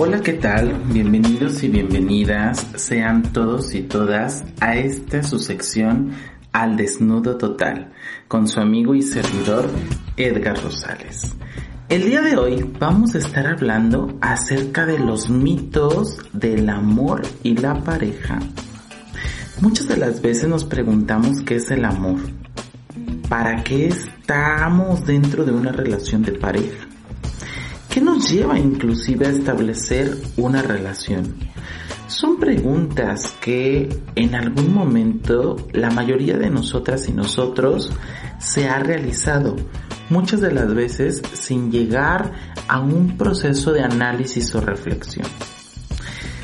Hola, ¿qué tal? Bienvenidos y bienvenidas sean todos y todas a esta su sección Al Desnudo Total con su amigo y servidor Edgar Rosales. El día de hoy vamos a estar hablando acerca de los mitos del amor y la pareja. Muchas de las veces nos preguntamos qué es el amor. ¿Para qué estamos dentro de una relación de pareja? ¿Qué nos lleva inclusive a establecer una relación? Son preguntas que en algún momento la mayoría de nosotras y nosotros se ha realizado, muchas de las veces sin llegar a un proceso de análisis o reflexión.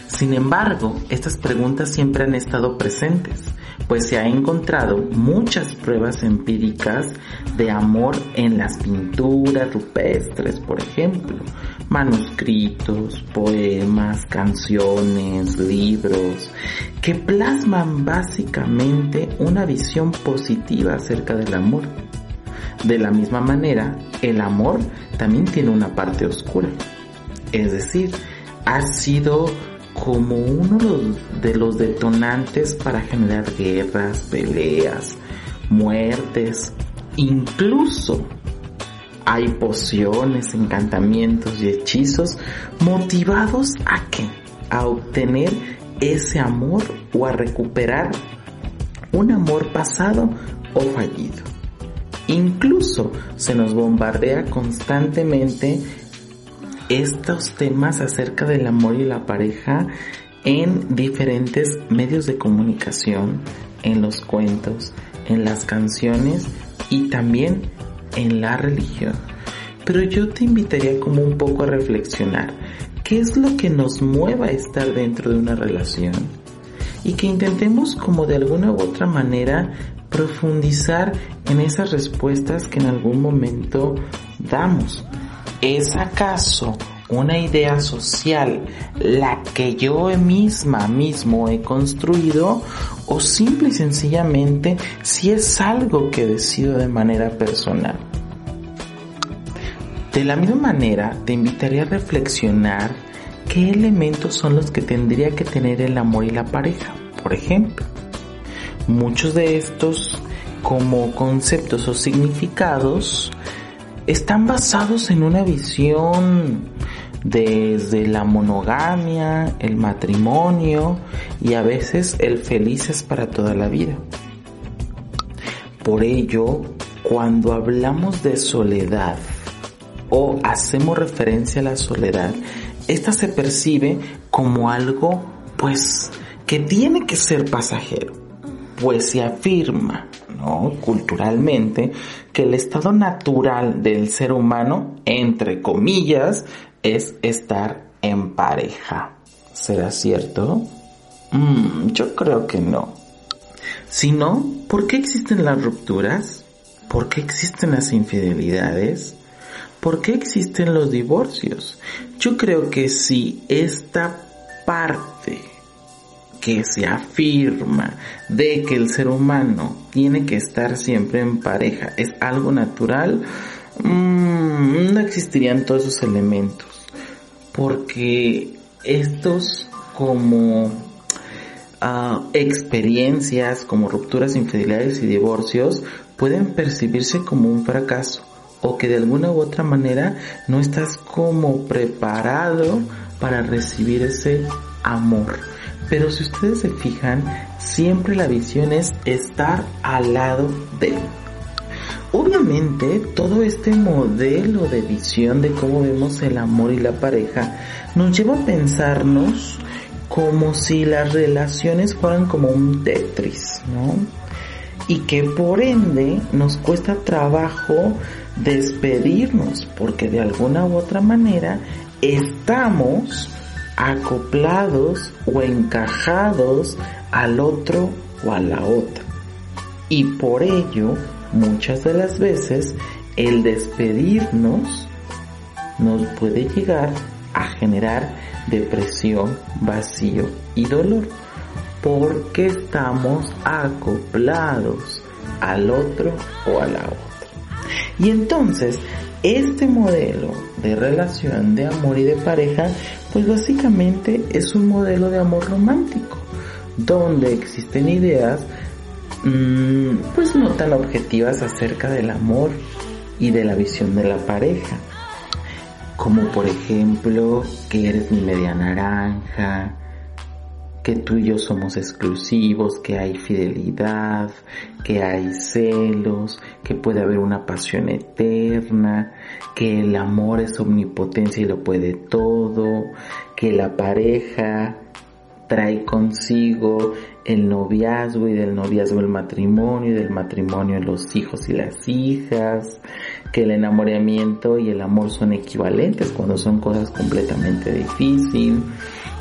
Sin embargo, estas preguntas siempre han estado presentes pues se ha encontrado muchas pruebas empíricas de amor en las pinturas rupestres, por ejemplo, manuscritos, poemas, canciones, libros, que plasman básicamente una visión positiva acerca del amor. De la misma manera, el amor también tiene una parte oscura. Es decir, ha sido como uno de los detonantes para generar guerras, peleas, muertes, incluso hay pociones, encantamientos y hechizos motivados a qué? A obtener ese amor o a recuperar un amor pasado o fallido. Incluso se nos bombardea constantemente estos temas acerca del amor y la pareja en diferentes medios de comunicación, en los cuentos, en las canciones y también en la religión. Pero yo te invitaría como un poco a reflexionar qué es lo que nos mueva a estar dentro de una relación y que intentemos como de alguna u otra manera profundizar en esas respuestas que en algún momento damos ¿Es acaso una idea social la que yo misma mismo he construido o simple y sencillamente si es algo que decido de manera personal? De la misma manera, te invitaría a reflexionar qué elementos son los que tendría que tener el amor y la pareja. Por ejemplo, muchos de estos como conceptos o significados están basados en una visión desde la monogamia, el matrimonio y a veces el feliz es para toda la vida. Por ello, cuando hablamos de soledad o hacemos referencia a la soledad, esta se percibe como algo pues que tiene que ser pasajero, pues se afirma culturalmente, que el estado natural del ser humano, entre comillas, es estar en pareja. ¿Será cierto? Mm, yo creo que no. Si no, ¿por qué existen las rupturas? ¿Por qué existen las infidelidades? ¿Por qué existen los divorcios? Yo creo que si esta parte que se afirma de que el ser humano tiene que estar siempre en pareja es algo natural, mm, no existirían todos esos elementos. Porque estos como ah, experiencias, como rupturas, infidelidades y divorcios, pueden percibirse como un fracaso o que de alguna u otra manera no estás como preparado para recibir ese amor. Pero si ustedes se fijan, siempre la visión es estar al lado de. Obviamente, todo este modelo de visión de cómo vemos el amor y la pareja nos lleva a pensarnos como si las relaciones fueran como un Tetris, ¿no? Y que por ende nos cuesta trabajo despedirnos porque de alguna u otra manera estamos acoplados o encajados al otro o a la otra. Y por ello, muchas de las veces, el despedirnos nos puede llegar a generar depresión, vacío y dolor, porque estamos acoplados al otro o a la otra. Y entonces, Este modelo de relación de amor y de pareja, pues básicamente es un modelo de amor romántico, donde existen ideas mm, pues no tan objetivas acerca del amor y de la visión de la pareja. Como por ejemplo que eres mi media naranja, que tú y yo somos exclusivos, que hay fidelidad, que hay celos, que puede haber una pasión eterna, que el amor es omnipotencia y lo puede todo, que la pareja trae consigo el noviazgo y del noviazgo el matrimonio y del matrimonio los hijos y las hijas, que el enamoramiento y el amor son equivalentes cuando son cosas completamente difíciles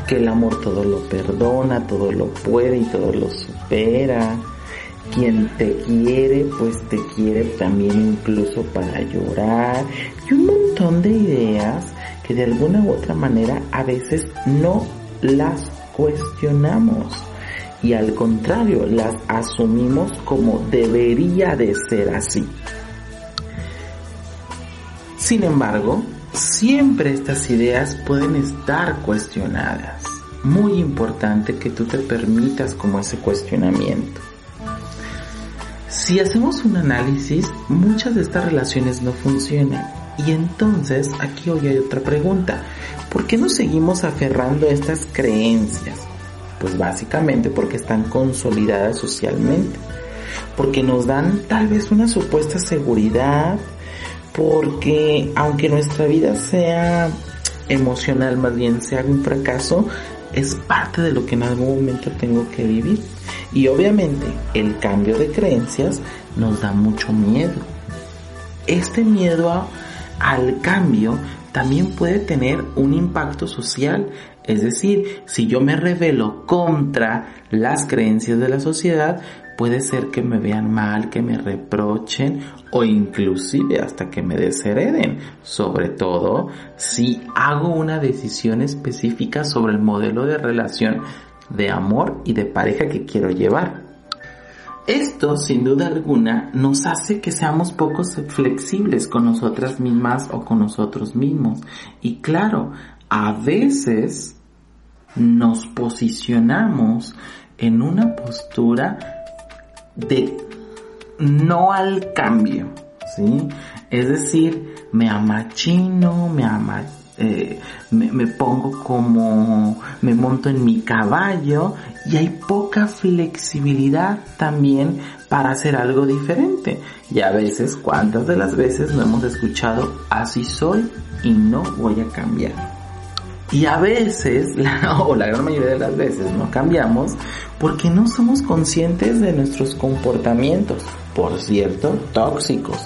que el amor todo lo perdona, todo lo puede y todo lo supera. Quien te quiere, pues te quiere también incluso para llorar. Y un montón de ideas que de alguna u otra manera a veces no las cuestionamos. Y al contrario, las asumimos como debería de ser así. Sin embargo, Siempre estas ideas pueden estar cuestionadas. Muy importante que tú te permitas como ese cuestionamiento. Si hacemos un análisis, muchas de estas relaciones no funcionan. Y entonces aquí hoy hay otra pregunta. ¿Por qué nos seguimos aferrando a estas creencias? Pues básicamente porque están consolidadas socialmente. Porque nos dan tal vez una supuesta seguridad, porque aunque nuestra vida sea emocional, más bien sea un fracaso, es parte de lo que en algún momento tengo que vivir. Y obviamente el cambio de creencias nos da mucho miedo. Este miedo al cambio también puede tener un impacto social. Es decir, si yo me revelo contra las creencias de la sociedad, puede ser que me vean mal, que me reprochen o inclusive hasta que me deshereden, sobre todo si hago una decisión específica sobre el modelo de relación de amor y de pareja que quiero llevar. Esto, sin duda alguna, nos hace que seamos poco flexibles con nosotras mismas o con nosotros mismos. Y claro, a veces nos posicionamos en una postura de no al cambio, ¿sí? Es decir, me amachino, me ama, eh, me, me, pongo como, me monto en mi caballo y hay poca flexibilidad también para hacer algo diferente. Y a veces, ¿cuántas de las veces no hemos escuchado así soy y no voy a cambiar? Y a veces, o la gran mayoría de las veces, no cambiamos porque no somos conscientes de nuestros comportamientos, por cierto, tóxicos.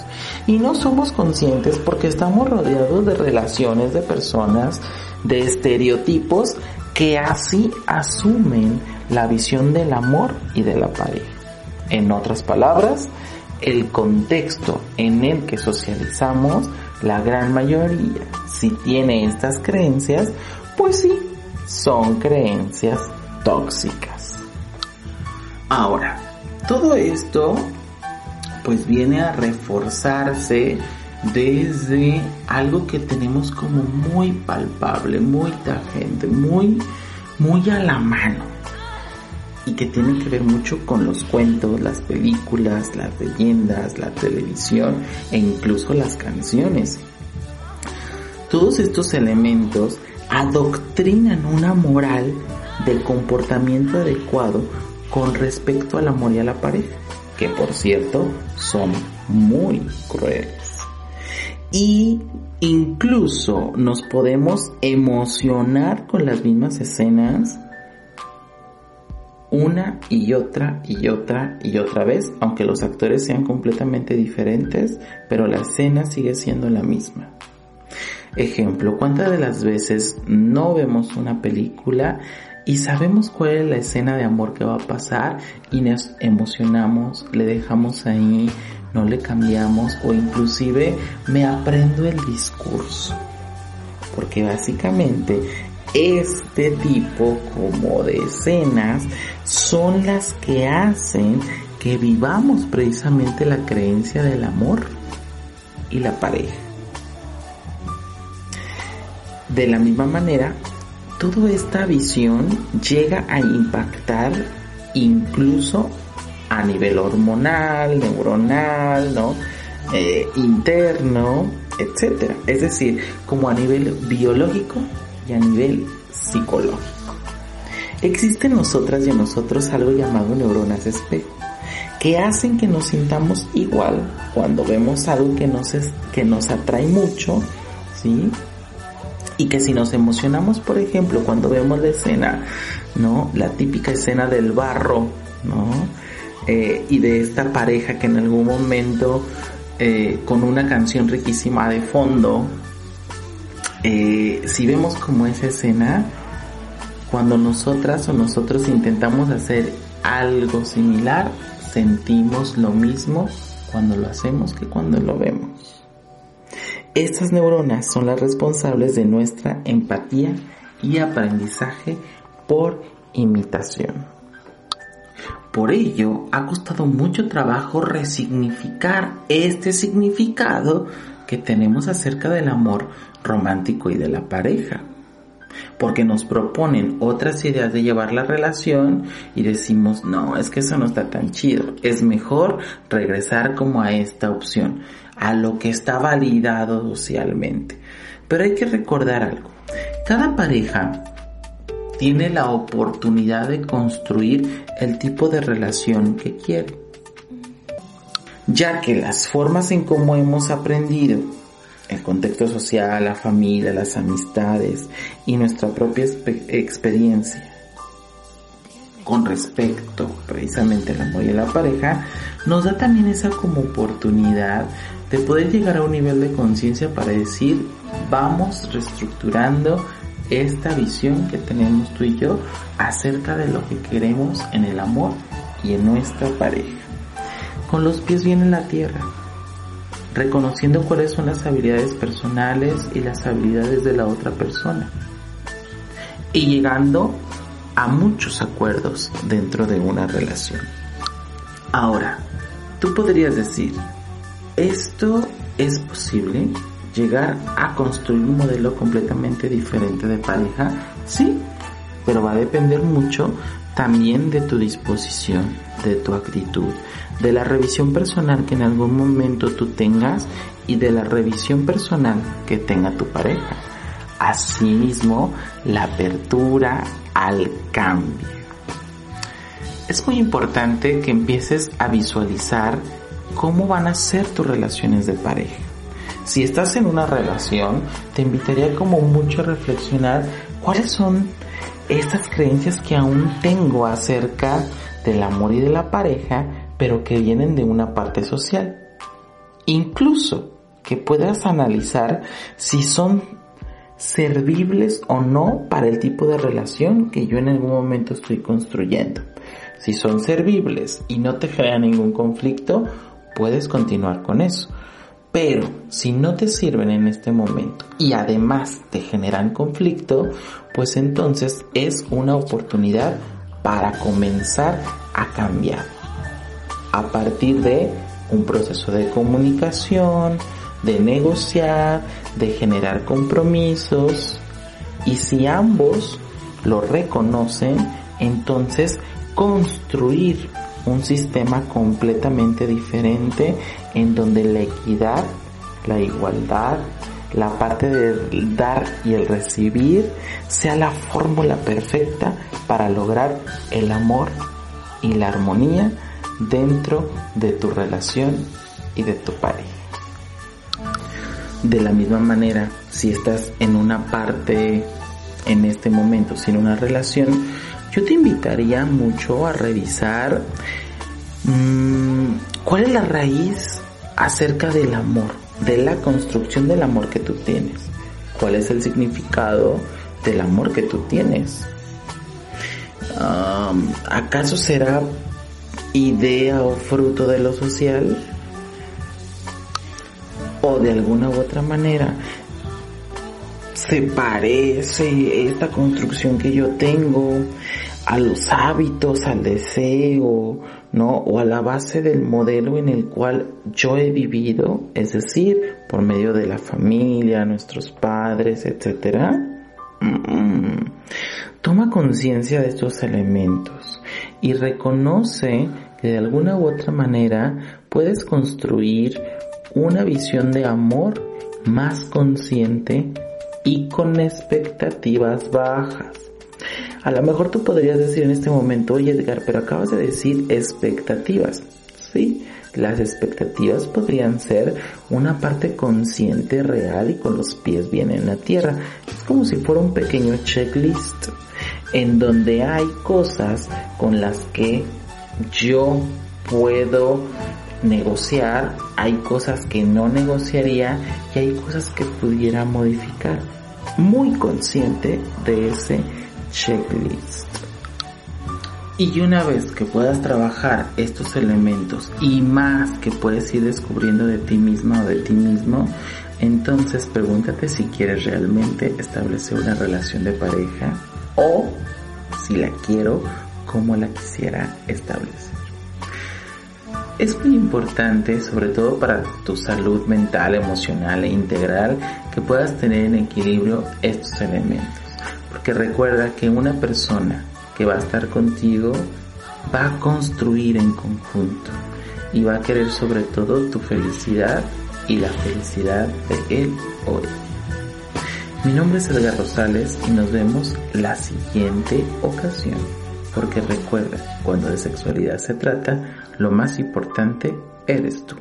Y no somos conscientes porque estamos rodeados de relaciones de personas, de estereotipos que así asumen la visión del amor y de la pareja. En otras palabras, el contexto en el que socializamos, la gran mayoría, si tiene estas creencias, pues sí, son creencias tóxicas. Ahora, todo esto pues viene a reforzarse desde algo que tenemos como muy palpable, muy tangente, muy, muy a la mano y que tiene que ver mucho con los cuentos, las películas, las leyendas, la televisión e incluso las canciones. Todos estos elementos adoctrinan una moral del comportamiento adecuado con respecto al amor y a la pareja, que por cierto son muy crueles. Y incluso nos podemos emocionar con las mismas escenas una y otra y otra y otra vez, aunque los actores sean completamente diferentes, pero la escena sigue siendo la misma. Ejemplo, ¿cuántas de las veces no vemos una película y sabemos cuál es la escena de amor que va a pasar y nos emocionamos, le dejamos ahí, no le cambiamos o inclusive me aprendo el discurso? Porque básicamente este tipo como de escenas son las que hacen que vivamos precisamente la creencia del amor y la pareja. De la misma manera, toda esta visión llega a impactar incluso a nivel hormonal, neuronal, ¿no? Eh, interno, etcétera. Es decir, como a nivel biológico y a nivel psicológico. Existe en nosotras y en nosotros algo llamado neuronas espejo, que hacen que nos sintamos igual cuando vemos algo que nos, que nos atrae mucho, ¿sí? Y que si nos emocionamos, por ejemplo, cuando vemos la escena, ¿no? La típica escena del barro, ¿no? Eh, y de esta pareja que en algún momento, eh, con una canción riquísima de fondo, eh, si vemos como esa escena, cuando nosotras o nosotros intentamos hacer algo similar, sentimos lo mismo cuando lo hacemos que cuando lo vemos. Estas neuronas son las responsables de nuestra empatía y aprendizaje por imitación. Por ello, ha costado mucho trabajo resignificar este significado que tenemos acerca del amor romántico y de la pareja porque nos proponen otras ideas de llevar la relación y decimos, no, es que eso no está tan chido, es mejor regresar como a esta opción, a lo que está validado socialmente. Pero hay que recordar algo, cada pareja tiene la oportunidad de construir el tipo de relación que quiere, ya que las formas en cómo hemos aprendido el contexto social, la familia, las amistades y nuestra propia experiencia con respecto precisamente al amor y a la pareja, nos da también esa como oportunidad de poder llegar a un nivel de conciencia para decir, vamos reestructurando esta visión que tenemos tú y yo acerca de lo que queremos en el amor y en nuestra pareja. Con los pies bien en la tierra, reconociendo cuáles son las habilidades personales y las habilidades de la otra persona. Y llegando a muchos acuerdos dentro de una relación. Ahora, tú podrías decir, ¿esto es posible? ¿Llegar a construir un modelo completamente diferente de pareja? Sí, pero va a depender mucho también de tu disposición, de tu actitud, de la revisión personal que en algún momento tú tengas y de la revisión personal que tenga tu pareja. Asimismo, la apertura al cambio. Es muy importante que empieces a visualizar cómo van a ser tus relaciones de pareja. Si estás en una relación, te invitaría como mucho a reflexionar cuáles son estas creencias que aún tengo acerca del amor y de la pareja, pero que vienen de una parte social. Incluso que puedas analizar si son servibles o no para el tipo de relación que yo en algún momento estoy construyendo. Si son servibles y no te crean ningún conflicto, puedes continuar con eso. Pero si no te sirven en este momento y además te generan conflicto, pues entonces es una oportunidad para comenzar a cambiar. A partir de un proceso de comunicación, de negociar, de generar compromisos. Y si ambos lo reconocen, entonces construir un sistema completamente diferente en donde la equidad, la igualdad, la parte del dar y el recibir sea la fórmula perfecta para lograr el amor y la armonía dentro de tu relación y de tu pareja. De la misma manera, si estás en una parte en este momento sin una relación, yo te invitaría mucho a revisar mmm, cuál es la raíz acerca del amor, de la construcción del amor que tú tienes. ¿Cuál es el significado del amor que tú tienes? ¿Acaso será idea o fruto de lo social? ¿O de alguna u otra manera se parece esta construcción que yo tengo a los hábitos, al deseo, ¿no? O a la base del modelo en el cual yo he vivido, es decir, por medio de la familia, nuestros padres, etc. Toma conciencia de estos elementos y reconoce que de alguna u otra manera puedes construir una visión de amor más consciente y con expectativas bajas. A lo mejor tú podrías decir en este momento, oye Edgar, pero acabas de decir expectativas. Sí, las expectativas podrían ser una parte consciente, real y con los pies bien en la tierra. Es como si fuera un pequeño checklist en donde hay cosas con las que yo puedo negociar, hay cosas que no negociaría y hay cosas que pudiera modificar. Muy consciente de ese checklist. Y una vez que puedas trabajar estos elementos y más que puedes ir descubriendo de ti misma o de ti mismo, entonces pregúntate si quieres realmente establecer una relación de pareja o si la quiero como la quisiera establecer. Es muy importante, sobre todo para tu salud mental, emocional e integral, que puedas tener en equilibrio estos elementos. Porque recuerda que una persona que va a estar contigo va a construir en conjunto y va a querer sobre todo tu felicidad y la felicidad de él o ella. Mi nombre es Edgar Rosales y nos vemos la siguiente ocasión. Porque recuerda, cuando de sexualidad se trata, lo más importante eres tú.